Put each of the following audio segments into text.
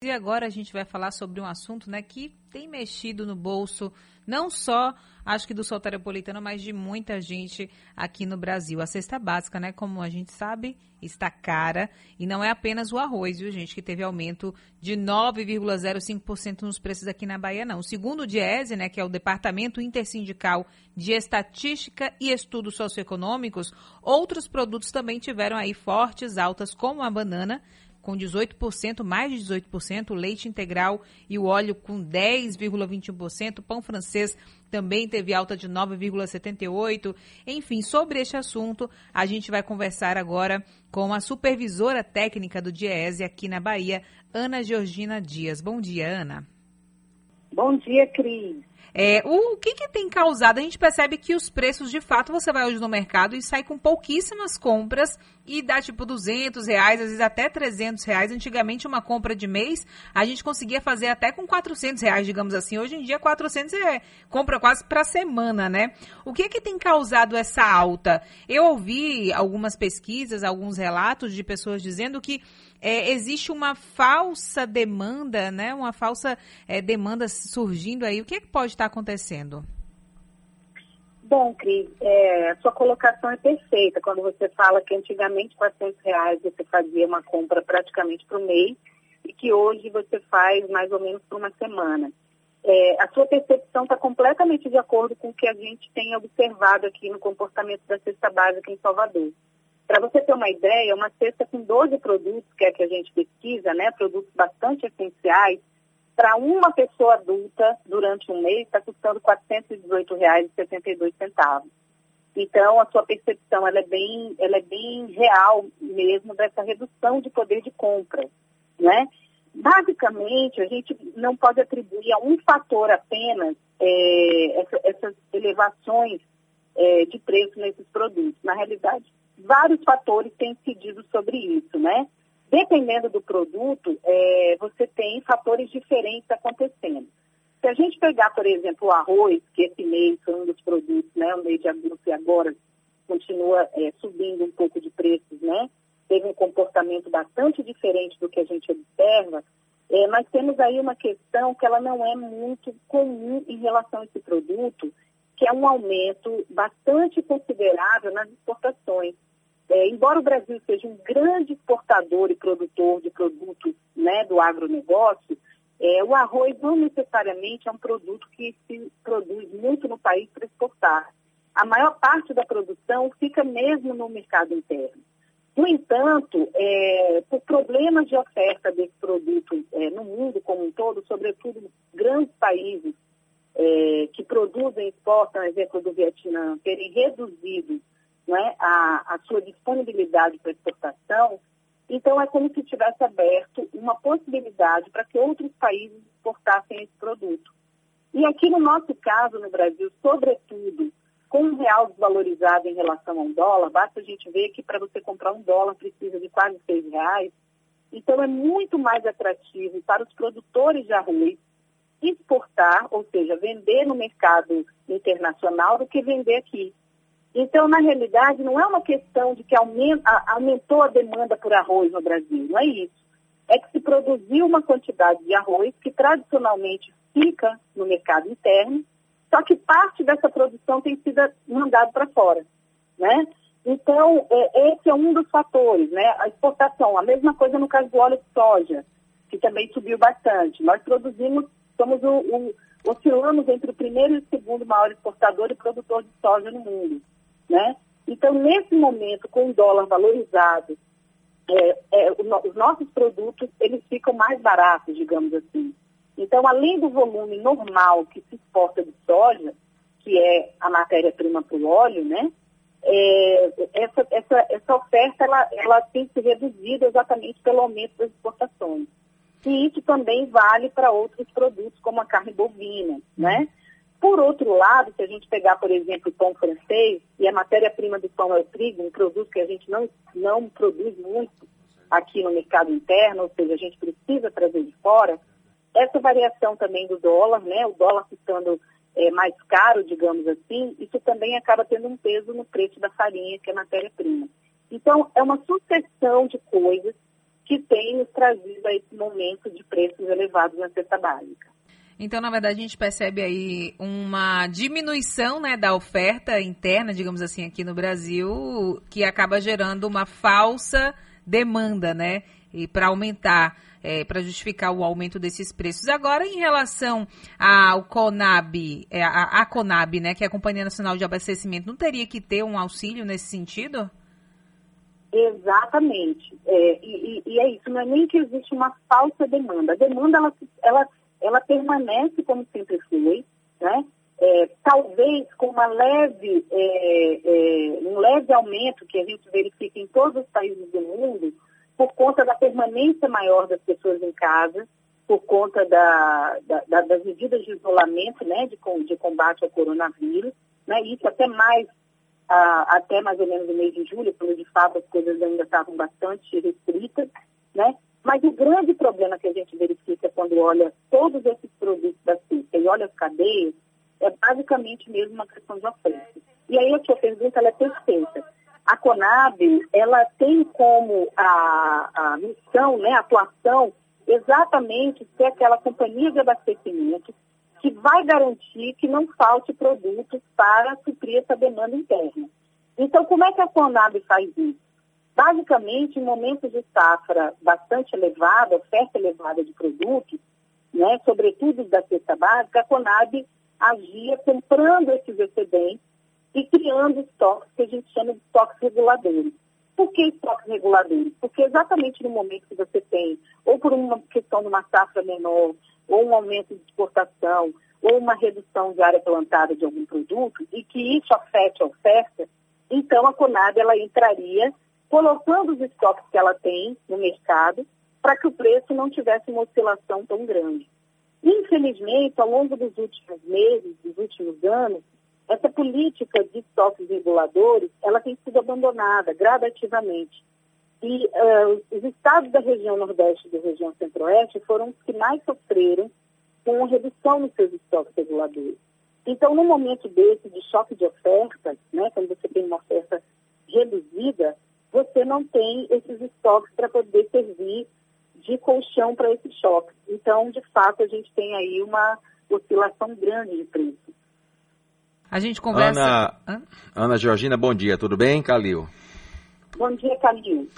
E agora a gente vai falar sobre um assunto né, que tem mexido no bolso, não só, acho que do soteropolitano, mas de muita gente aqui no Brasil. A cesta básica, né, como a gente sabe, está cara. E não é apenas o arroz, viu, gente, que teve aumento de 9,05% nos preços aqui na Bahia, não. Segundo o DIESE, né, que é o Departamento Intersindical de Estatística e Estudos Socioeconômicos, outros produtos também tiveram aí fortes altas, como a banana, com 18%, mais de 18%, o leite integral e o óleo com 10,21%, pão francês também teve alta de 9,78%. Enfim, sobre este assunto, a gente vai conversar agora com a supervisora técnica do DIESE aqui na Bahia, Ana Georgina Dias. Bom dia, Ana. Bom dia, Cris. É, o, que, que tem causado? A gente percebe que os preços, de fato, você vai hoje no mercado e sai com pouquíssimas compras e dá tipo 200 reais, às vezes até 300 reais. Antigamente, uma compra de mês, a gente conseguia fazer até com 400 reais, digamos assim. Hoje em dia, 400 é compra quase para semana, né? O que que tem causado essa alta? Eu ouvi algumas pesquisas, alguns relatos de pessoas dizendo que é, existe uma falsa demanda, né? Uma falsa é, demanda surgindo aí. O que, é que pode estar acontecendo? Bom, Cris, é, sua colocação é perfeita. Quando você fala que antigamente 400 reais você fazia uma compra praticamente por mês e que hoje você faz mais ou menos por uma semana. É, a sua percepção está completamente de acordo com o que a gente tem observado aqui no comportamento da cesta básica em Salvador. Para você ter uma ideia, uma cesta com 12 produtos, que é que a gente pesquisa, né, produtos bastante essenciais, para uma pessoa adulta, durante um mês, está custando R$ 418,72. Então, a sua percepção ela é, bem, ela é bem real mesmo dessa redução de poder de compra. Né? Basicamente, a gente não pode atribuir a um fator apenas é, essa, essas elevações é, de preço nesses produtos. Na realidade, vários fatores têm incidido sobre isso, né? Dependendo do produto, é, você tem fatores diferentes acontecendo. Se a gente pegar, por exemplo, o arroz, que esse mês foi um dos produtos, né, o mês de agosto e agora continua é, subindo um pouco de preços, né? Teve um comportamento bastante diferente do que a gente observa, é, mas temos aí uma questão que ela não é muito comum em relação a esse produto, que é um aumento bastante considerável nas exportações. É, embora o Brasil seja um grande exportador e produtor de produtos né, do agronegócio, é, o arroz não necessariamente é um produto que se produz muito no país para exportar. A maior parte da produção fica mesmo no mercado interno. No entanto, é, por problemas de oferta desse produto é, no mundo como um todo, sobretudo grandes países é, que produzem e exportam, exemplo do Vietnã, terem reduzido né, a, a sua disponibilidade para exportação, então é como se tivesse aberto uma possibilidade para que outros países exportassem esse produto. E aqui no nosso caso, no Brasil, sobretudo, com o real desvalorizado em relação ao dólar, basta a gente ver que para você comprar um dólar precisa de quase seis reais. Então é muito mais atrativo para os produtores de arroz exportar, ou seja, vender no mercado internacional do que vender aqui. Então, na realidade, não é uma questão de que aumentou a demanda por arroz no Brasil, não é isso. É que se produziu uma quantidade de arroz que tradicionalmente fica no mercado interno, só que parte dessa produção tem sido mandada para fora, né? Então, é, esse é um dos fatores, né? A exportação, a mesma coisa no caso do óleo de soja, que também subiu bastante. Nós produzimos, somos o, o oscilamos entre o primeiro e o segundo maior exportador e produtor de soja no mundo. Né? Então, nesse momento, com o dólar valorizado, é, é, os nossos produtos eles ficam mais baratos, digamos assim. Então, além do volume normal que se exporta de soja, que é a matéria-prima para o óleo, né? É, essa, essa, essa oferta ela, ela tem se reduzido exatamente pelo aumento das exportações. E isso também vale para outros produtos, como a carne bovina, né? Por outro lado, se a gente pegar, por exemplo, o pão francês, e a matéria-prima do pão é o trigo, um produto que a gente não, não produz muito aqui no mercado interno, ou seja, a gente precisa trazer de fora, essa variação também do dólar, né, o dólar ficando é, mais caro, digamos assim, isso também acaba tendo um peso no preço da farinha, que é matéria-prima. Então, é uma sucessão de coisas que tem nos trazido a esse momento de preços elevados na cesta básica. Então, na verdade, a gente percebe aí uma diminuição né, da oferta interna, digamos assim, aqui no Brasil, que acaba gerando uma falsa demanda, né? E para aumentar, é, para justificar o aumento desses preços. Agora, em relação ao CONAB, é, a, a CONAB, né, que é a Companhia Nacional de Abastecimento, não teria que ter um auxílio nesse sentido? Exatamente. É, e, e, é isso, não é nem que existe uma falsa demanda. A demanda, ela, ela, ela permanece como sempre foi, né? É, talvez com uma leve, é, é, um leve aumento que a gente verifica em todos os países do mundo, por conta da permanência maior das pessoas em casa, por conta da, da, das medidas de isolamento, né, de, de combate ao coronavírus, né, isso até mais até mais ou menos o mês de julho, quando de fato as coisas ainda estavam bastante restritas, né? Mas o grande problema que a gente verifica quando olha todos esses produtos da cesta e olha as cadeias, é basicamente mesmo uma questão de oferta. E aí a sua pergunta é perfeita. A Conab, ela tem como a, a missão, né, a atuação, exatamente ser aquela companhia de abastecimento que vai garantir que não falte produtos para suprir essa demanda interna. Então, como é que a Conab faz isso? Basicamente, em momentos de safra bastante elevada, oferta elevada de produtos, né, sobretudo da cesta básica, a Conab agia comprando esses excedentes e criando estoques que a gente chama de estoques reguladores. Por que estoques reguladores? Porque exatamente no momento que você tem, ou por uma questão de uma safra menor, ou um aumento de exportação, ou uma redução de área plantada de algum produto, e que isso afete a oferta, então a Conab ela entraria colocando os estoques que ela tem no mercado para que o preço não tivesse uma oscilação tão grande. Infelizmente, ao longo dos últimos meses, dos últimos anos, essa política de estoques reguladores, ela tem sido abandonada gradativamente. E uh, os estados da região Nordeste e da região Centro-Oeste foram os que mais sofreram com redução nos seus estoques reguladores. Então, no momento desse de choque de oferta, né, quando você tem uma oferta reduzida, você não tem esses estoques para poder servir de colchão para esse choque. Então, de fato, a gente tem aí uma oscilação grande de preço. A gente conversa. Ana, Ana Georgina, bom dia, tudo bem, Calil? Bom dia, Calil.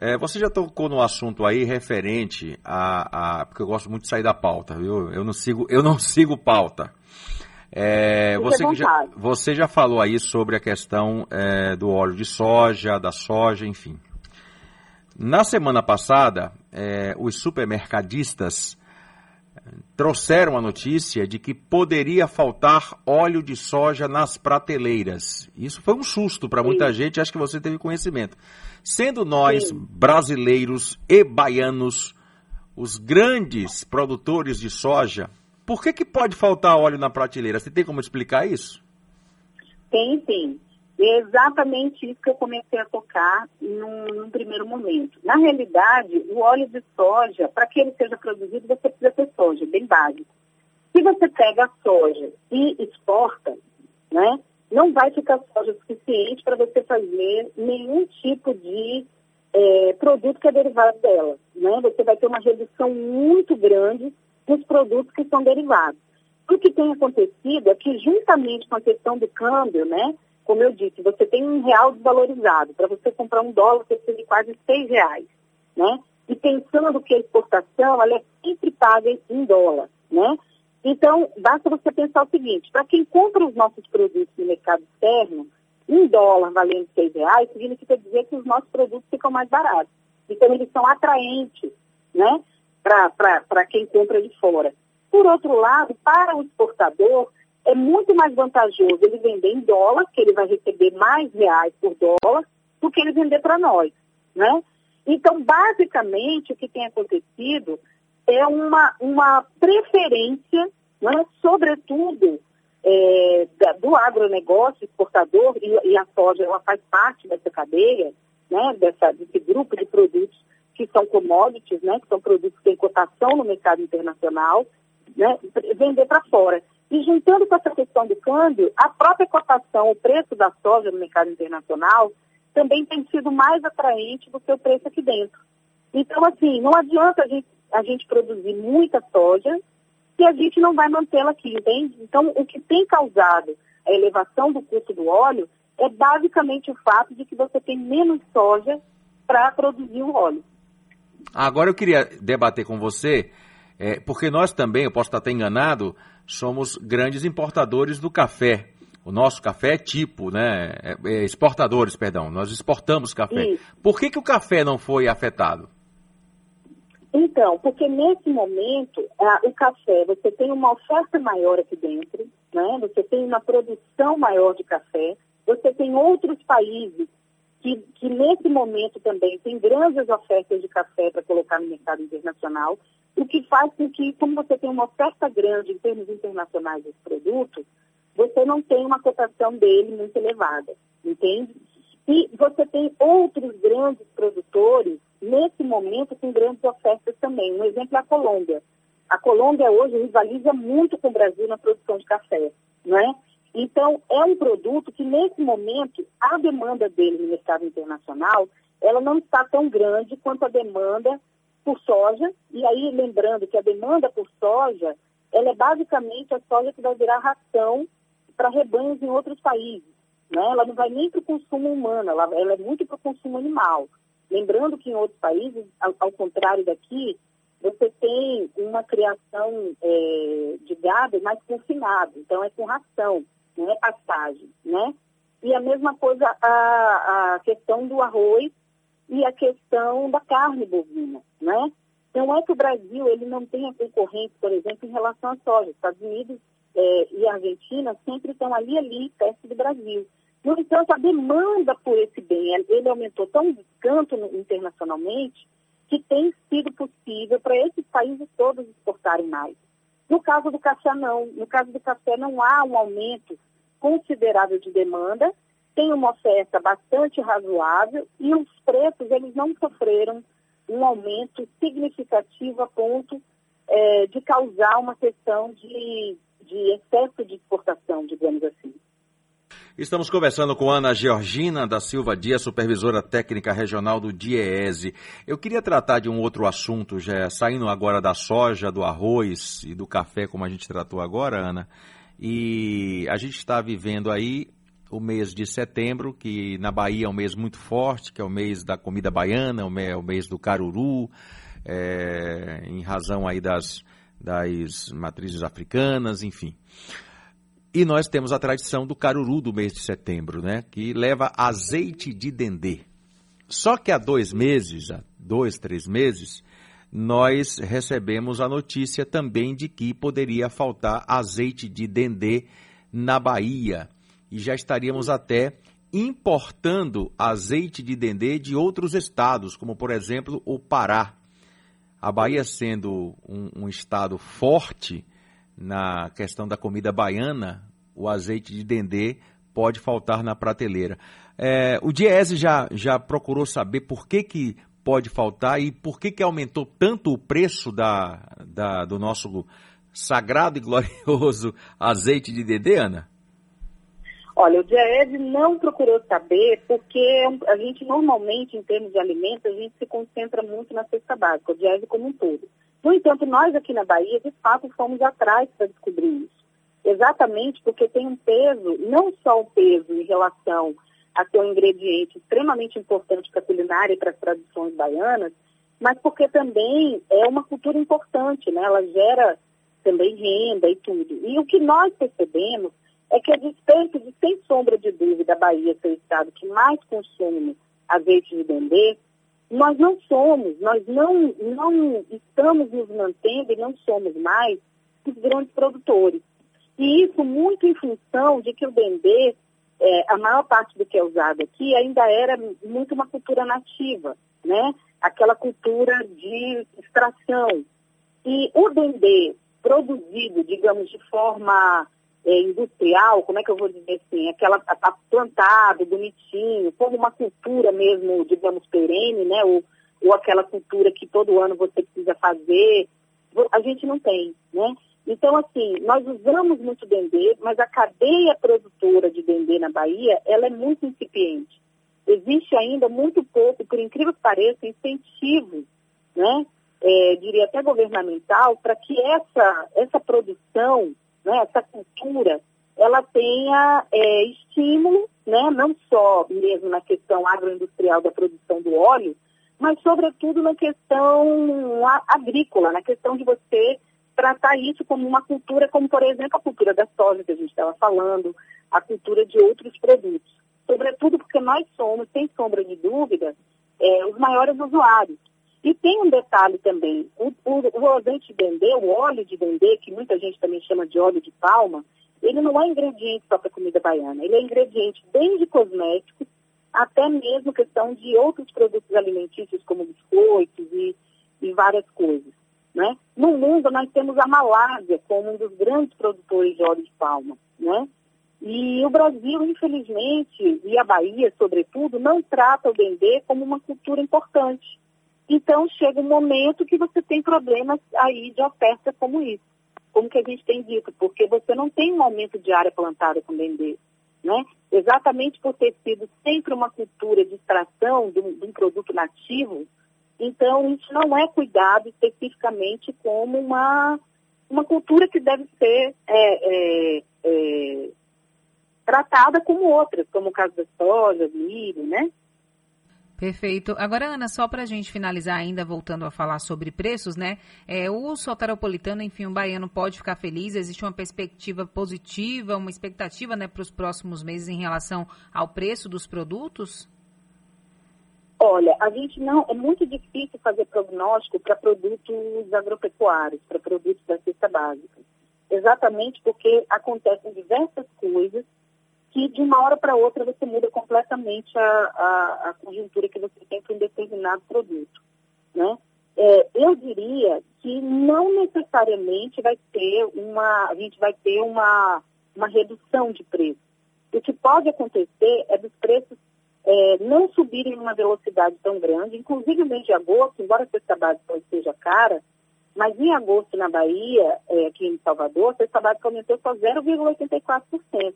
É, você já tocou no assunto aí referente a, a, porque eu gosto muito de sair da pauta, viu? Eu não sigo, eu não sigo pauta. É, você, já, você já falou aí sobre a questão é, do óleo de soja, da soja, enfim. Na semana passada, é, os supermercadistas trouxeram a notícia de que poderia faltar óleo de soja nas prateleiras. Isso foi um susto para muita gente, acho que você teve conhecimento. Sendo nós, Sim. brasileiros e baianos, os grandes produtores de soja, por que, que pode faltar óleo na prateleira? Você tem como explicar isso? Tem, sim. É exatamente isso que eu comecei a tocar num, num, primeiro momento. Na realidade, o óleo de soja, para que ele seja produzido, você precisa ter soja, bem básico. Se você pega a soja e exporta, né, não vai ficar soja suficiente para você fazer nenhum tipo de é, produto que é derivado dela. Né? Você vai ter uma redução muito grande nos produtos que são derivados. O que tem acontecido é que, juntamente com a questão do câmbio, né, como eu disse, você tem um real desvalorizado. Para você comprar um dólar, você precisa de quase seis reais. Né? E pensando que a exportação ela é sempre paga em dólar. Né? Então, basta você pensar o seguinte, para quem compra os nossos produtos no mercado externo, um dólar valendo seis reais, significa dizer que os nossos produtos ficam mais baratos. Então, eles são atraentes, né, para quem compra de fora. Por outro lado, para o exportador, é muito mais vantajoso ele vender em dólar, que ele vai receber mais reais por dólar, do que ele vender para nós, né? Então, basicamente, o que tem acontecido é uma, uma preferência, né, sobretudo, é, da, do agronegócio exportador, e, e, a soja ela faz parte dessa cadeia, né, dessa, desse grupo de produtos que são commodities, né, que são produtos que têm cotação no mercado internacional, né, vender para fora. E juntando com essa questão do câmbio, a própria cotação, o preço da soja no mercado internacional, também tem sido mais atraente do que o preço aqui dentro. Então, assim, não adianta a gente, a gente produzir muita soja se a gente não vai mantê-la aqui, entende? Então, o que tem causado a elevação do custo do óleo é basicamente o fato de que você tem menos soja para produzir o óleo. Agora eu queria debater com você, é, porque nós também, eu posso estar até enganado, somos grandes importadores do café. O nosso café é tipo, né? É, é exportadores, perdão. Nós exportamos café. Isso. Por que, que o café não foi afetado? Então, porque nesse momento, o café, você tem uma oferta maior aqui dentro, né? Você tem uma produção maior de café, você tem outros países que, que nesse momento também tem grandes ofertas de café para colocar no mercado internacional, o que faz com que, como você tem uma oferta grande em termos internacionais desse produto, você não tem uma cotação dele muito elevada, entende? E você tem outros grandes produtores, nesse momento, com grandes ofertas também. Um exemplo é a Colômbia. A Colômbia hoje rivaliza muito com o Brasil na produção de café, não é? Então, é um produto que, nesse momento, a demanda dele no mercado internacional, ela não está tão grande quanto a demanda por soja. E aí, lembrando que a demanda por soja, ela é basicamente a soja que vai virar ração para rebanhos em outros países. Né? Ela não vai nem para o consumo humano, ela, ela é muito para o consumo animal. Lembrando que em outros países, ao, ao contrário daqui, você tem uma criação é, de gado mais confinado, então é com ração não é pastagem, né? E a mesma coisa a, a questão do arroz e a questão da carne bovina, né? Não é que o Brasil ele não tenha concorrência, por exemplo, em relação à soja. Estados Unidos é, e Argentina sempre estão ali, ali, perto do Brasil. No entanto, a demanda por esse bem, ele aumentou tão tanto internacionalmente que tem sido possível para esses países todos exportarem mais. No caso do café, não. No caso do café, não há um aumento considerável de demanda, tem uma oferta bastante razoável e os preços eles não sofreram um aumento significativo a ponto é, de causar uma questão de, de excesso de exportação, digamos assim. Estamos conversando com Ana Georgina da Silva Dias, supervisora técnica regional do DIEESE. Eu queria tratar de um outro assunto, já saindo agora da soja, do arroz e do café, como a gente tratou agora, Ana. E a gente está vivendo aí o mês de setembro, que na Bahia é um mês muito forte, que é o mês da comida baiana, é o mês do caruru, é, em razão aí das, das matrizes africanas, enfim. E nós temos a tradição do caruru do mês de setembro, né? Que leva azeite de dendê. Só que há dois meses, há dois, três meses, nós recebemos a notícia também de que poderia faltar azeite de dendê na Bahia. E já estaríamos até importando azeite de dendê de outros estados, como por exemplo o Pará. A Bahia sendo um, um estado forte na questão da comida baiana, o azeite de dendê pode faltar na prateleira. É, o Diese já, já procurou saber por que, que pode faltar e por que, que aumentou tanto o preço da, da, do nosso sagrado e glorioso azeite de dendê, Ana? Olha, o Diese não procurou saber porque a gente normalmente, em termos de alimentos, a gente se concentra muito na cesta básica, o Diese como um todo. No entanto, nós aqui na Bahia, de fato, fomos atrás para descobrir isso. Exatamente porque tem um peso, não só o peso em relação a ser um ingrediente extremamente importante para a culinária e para as tradições baianas, mas porque também é uma cultura importante, né? Ela gera também renda e tudo. E o que nós percebemos é que a despeito de, sem sombra de dúvida, a Bahia ser o estado que mais consome azeite de dendê, nós não somos, nós não, não estamos nos mantendo e não somos mais os grandes produtores. E isso muito em função de que o dendê, é, a maior parte do que é usado aqui, ainda era muito uma cultura nativa, né? Aquela cultura de extração. E o dendê produzido, digamos, de forma é, industrial, como é que eu vou dizer assim, aquela tá plantado, bonitinho, como uma cultura mesmo, digamos, perene, né? Ou, ou aquela cultura que todo ano você precisa fazer, a gente não tem, né? Então, assim, nós usamos muito dendê, mas a cadeia produtora de dendê na Bahia, ela é muito incipiente. Existe ainda muito pouco, por incrível que pareça, incentivo né, é, diria até governamental, para que essa, essa produção, né, essa cultura, ela tenha é, estímulo, né, não só mesmo na questão agroindustrial da produção do óleo, mas sobretudo na questão agrícola, na questão de você tratar isso como uma cultura, como por exemplo a cultura da soja que a gente estava falando, a cultura de outros produtos. Sobretudo porque nós somos, sem sombra de dúvida, é, os maiores usuários. E tem um detalhe também, o, o, o azeite de dendê, o óleo de dendê, que muita gente também chama de óleo de palma, ele não é ingrediente só para comida baiana, ele é ingrediente desde cosméticos até mesmo questão de outros produtos alimentícios como biscoitos e, e várias coisas. Né? No mundo, nós temos a Malásia como um dos grandes produtores de óleo de palma. Né? E o Brasil, infelizmente, e a Bahia, sobretudo, não trata o dendê como uma cultura importante. Então, chega um momento que você tem problemas aí de oferta como isso. Como que a gente tem dito, porque você não tem um aumento de área plantada com dendê. Né? Exatamente por ter sido sempre uma cultura de extração de um, de um produto nativo, então, isso não é cuidado especificamente como uma, uma cultura que deve ser é, é, é, tratada como outras, como o caso da soja, do milho, né? Perfeito. Agora, Ana, só para a gente finalizar ainda, voltando a falar sobre preços, né? É, o soteropolitano, enfim, o baiano pode ficar feliz, existe uma perspectiva positiva, uma expectativa né, para os próximos meses em relação ao preço dos produtos? Olha, a gente não. É muito difícil fazer prognóstico para produtos agropecuários, para produtos da cesta básica. Exatamente porque acontecem diversas coisas que de uma hora para outra você muda completamente a, a, a, conjuntura que você tem para um determinado produto. Né? É, eu diria que não necessariamente vai ter uma, a gente vai ter uma, uma redução de preço. O que pode acontecer é dos preços é, não subirem numa velocidade tão grande, inclusive no mês de agosto, embora a cesta básica seja cara, mas em agosto na Bahia, é, aqui em Salvador, a cesta básica aumentou só 0,84%.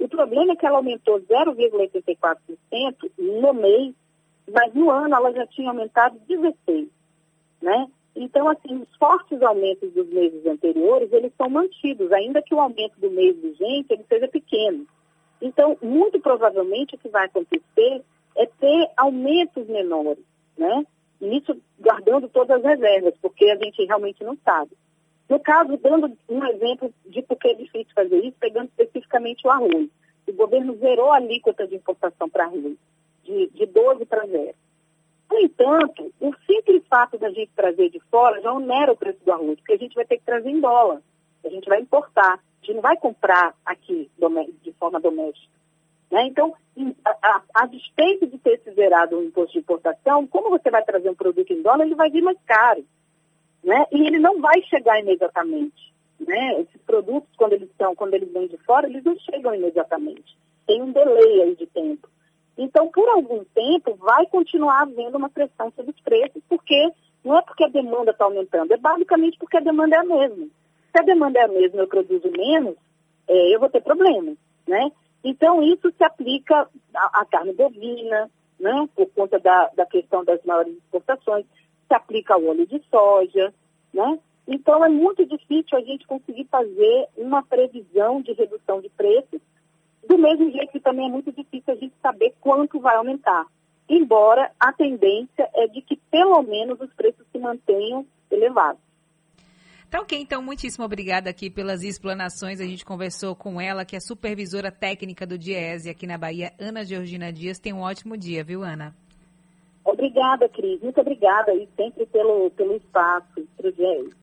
O problema é que ela aumentou 0,84% no mês, mas no ano ela já tinha aumentado 16%. Né? Então, assim, os fortes aumentos dos meses anteriores, eles são mantidos, ainda que o aumento do mês vigente ele seja pequeno. Então, muito provavelmente o que vai acontecer é ter aumentos menores, né? E isso guardando todas as reservas, porque a gente realmente não sabe. No caso, dando um exemplo de por que é difícil fazer isso, pegando especificamente o arroz. O governo zerou a alíquota de importação para arroz, de, de 12 para 0. No entanto, o simples fato da gente trazer de fora já onera o preço do arroz, porque a gente vai ter que trazer em dólar, a gente vai importar, a gente não vai comprar aqui de forma doméstica. Né? Então, a, a, a despeito de ter se zerado o imposto de importação, como você vai trazer um produto em dólar, ele vai vir mais caro né? E ele não vai chegar imediatamente, né? Esses produtos, quando eles estão, quando eles vêm de fora, eles não chegam imediatamente. Tem um delay aí de tempo. Então, por algum tempo, vai continuar havendo uma pressão sobre os preços, porque não é porque a demanda está aumentando, é basicamente porque a demanda é a mesma. Se a demanda é a mesma, eu produzo menos, é, eu vou ter problemas, né? Então, isso se aplica à, carne bovina, né? Por conta da, da questão das maiores exportações se aplica óleo de soja, né? Então é muito difícil a gente conseguir fazer uma previsão de redução de preços, do mesmo jeito que também é muito difícil a gente saber quanto vai aumentar. Embora a tendência é de que pelo menos os preços se mantenham elevados. Tá ok, então muitíssimo obrigada aqui pelas explanações. A gente conversou com ela, que é supervisora técnica do DIESE aqui na Bahia, Ana Georgina Dias. Tem um ótimo dia, viu, Ana? Obrigada, Cris. Muito obrigada e sempre pelo, pelo espaço. Para